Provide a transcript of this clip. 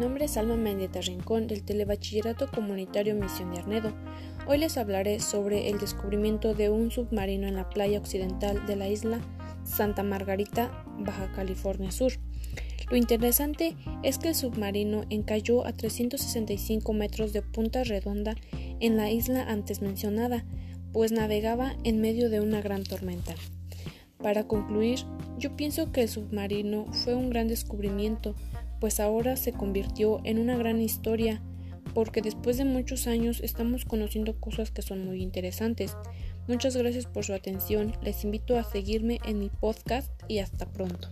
nombre es Alma Mendieta Rincón del Telebachillerato Comunitario Misión de Arnedo. Hoy les hablaré sobre el descubrimiento de un submarino en la playa occidental de la isla Santa Margarita, Baja California Sur. Lo interesante es que el submarino encalló a 365 metros de punta redonda en la isla antes mencionada, pues navegaba en medio de una gran tormenta. Para concluir, yo pienso que el submarino fue un gran descubrimiento, pues ahora se convirtió en una gran historia, porque después de muchos años estamos conociendo cosas que son muy interesantes. Muchas gracias por su atención, les invito a seguirme en mi podcast y hasta pronto.